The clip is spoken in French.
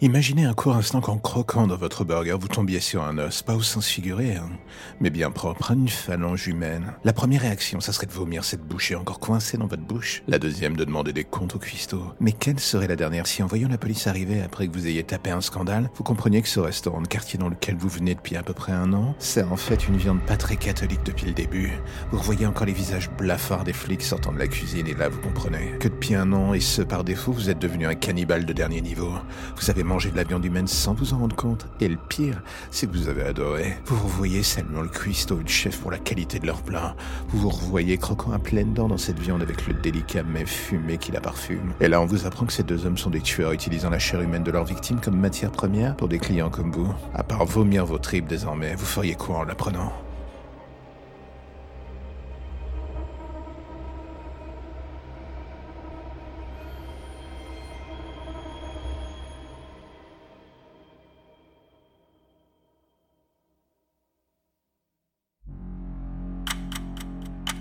Imaginez un court instant qu'en croquant dans votre burger, vous tombiez sur un os, pas au sens figuré, hein, mais bien propre, une phalange humaine. La première réaction, ça serait de vomir cette bouchée encore coincée dans votre bouche. La deuxième, de demander des comptes au cuistot. Mais quelle serait la dernière? Si en voyant la police arriver après que vous ayez tapé un scandale, vous compreniez que ce restaurant de quartier dans lequel vous venez depuis à peu près un an, c'est en fait une viande pas très catholique depuis le début. Vous revoyez encore les visages blafards des flics sortant de la cuisine et là vous comprenez que depuis un an, et ce par défaut, vous êtes devenu un cannibale de dernier niveau. Vous de la viande humaine sans vous en rendre compte. Et le pire, c'est que vous avez adoré. Vous revoyez seulement le cuistot le chef pour la qualité de leur plat. Vous vous revoyez croquant à pleines dents dans cette viande avec le délicat mais fumé qui la parfume. Et là, on vous apprend que ces deux hommes sont des tueurs utilisant la chair humaine de leurs victimes comme matière première pour des clients comme vous. À part vomir vos tripes désormais, vous feriez quoi en l'apprenant?